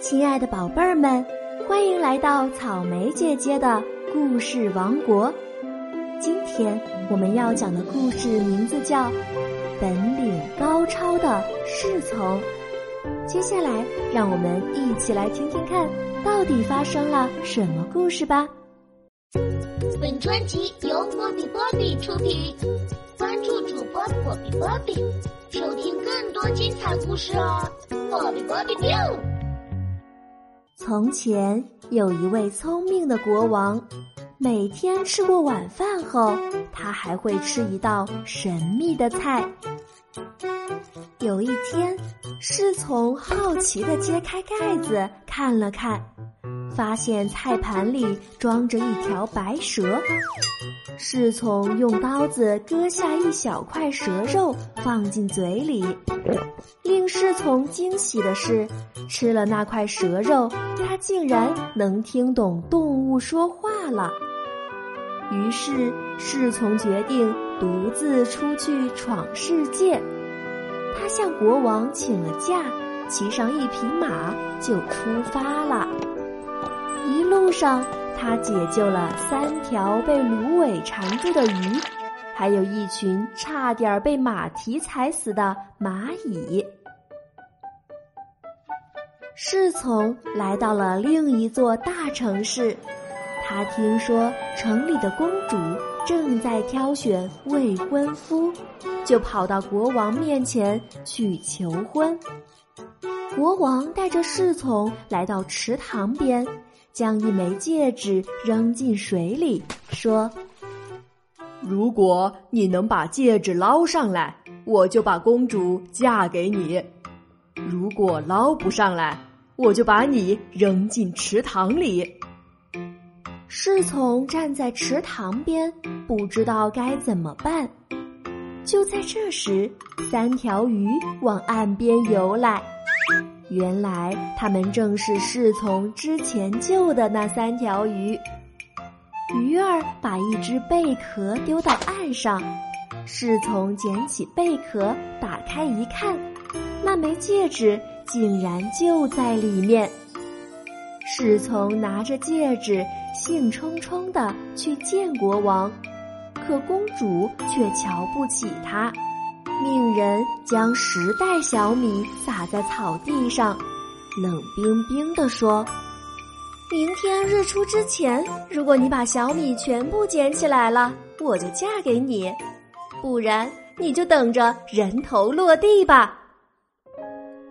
亲爱的宝贝儿们，欢迎来到草莓姐姐的故事王国。今天我们要讲的故事名字叫《本领高超的侍从》。接下来，让我们一起来听听看，到底发生了什么故事吧。本专辑由波比波比出品，关注主播波比波比，收听更多精彩故事哦！波比波比 biu。从前有一位聪明的国王，每天吃过晚饭后，他还会吃一道神秘的菜。有一天，侍从好奇地揭开盖子看了看。发现菜盘里装着一条白蛇，侍从用刀子割下一小块蛇肉放进嘴里。令侍从惊喜的是，吃了那块蛇肉，他竟然能听懂动物说话了。于是，侍从决定独自出去闯世界。他向国王请了假，骑上一匹马就出发了。路上，他解救了三条被芦苇缠住的鱼，还有一群差点被马蹄踩死的蚂蚁。侍从来到了另一座大城市，他听说城里的公主正在挑选未婚夫，就跑到国王面前去求婚。国王带着侍从来到池塘边。将一枚戒指扔进水里，说：“如果你能把戒指捞上来，我就把公主嫁给你；如果捞不上来，我就把你扔进池塘里。”侍从站在池塘边，不知道该怎么办。就在这时，三条鱼往岸边游来。原来他们正是侍从之前救的那三条鱼。鱼儿把一只贝壳丢到岸上，侍从捡起贝壳，打开一看，那枚戒指竟然就在里面。侍从拿着戒指，兴冲冲地去见国王，可公主却瞧不起他。人将十袋小米撒在草地上，冷冰冰地说：“明天日出之前，如果你把小米全部捡起来了，我就嫁给你；不然，你就等着人头落地吧。”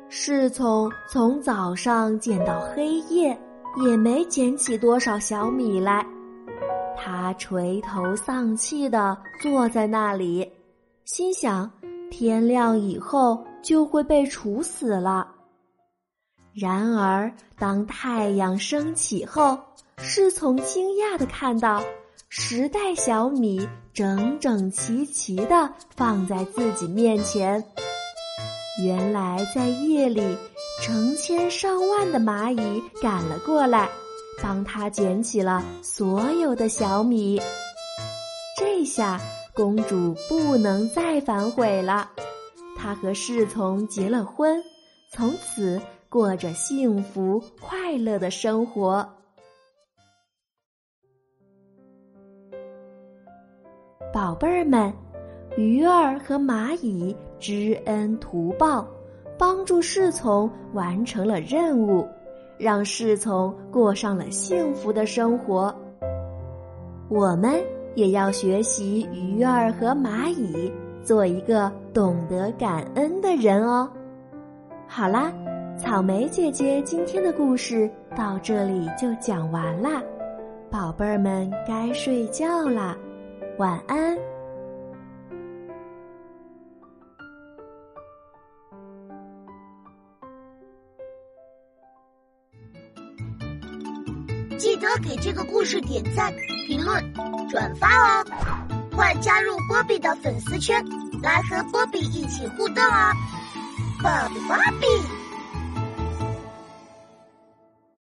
侍从从早上捡到黑夜，也没捡起多少小米来。他垂头丧气地坐在那里，心想。天亮以后就会被处死了。然而，当太阳升起后，侍从惊讶的看到十袋小米整整齐齐的放在自己面前。原来，在夜里，成千上万的蚂蚁赶了过来，帮他捡起了所有的小米。这下。公主不能再反悔了，她和侍从结了婚，从此过着幸福快乐的生活。宝贝儿们，鱼儿和蚂蚁知恩图报，帮助侍从完成了任务，让侍从过上了幸福的生活。我们。也要学习鱼儿和蚂蚁，做一个懂得感恩的人哦。好啦，草莓姐姐今天的故事到这里就讲完啦，宝贝儿们该睡觉啦，晚安。记得给这个故事点赞、评论、转发哦！快加入波比的粉丝圈，来和波比一起互动哦！波比波比。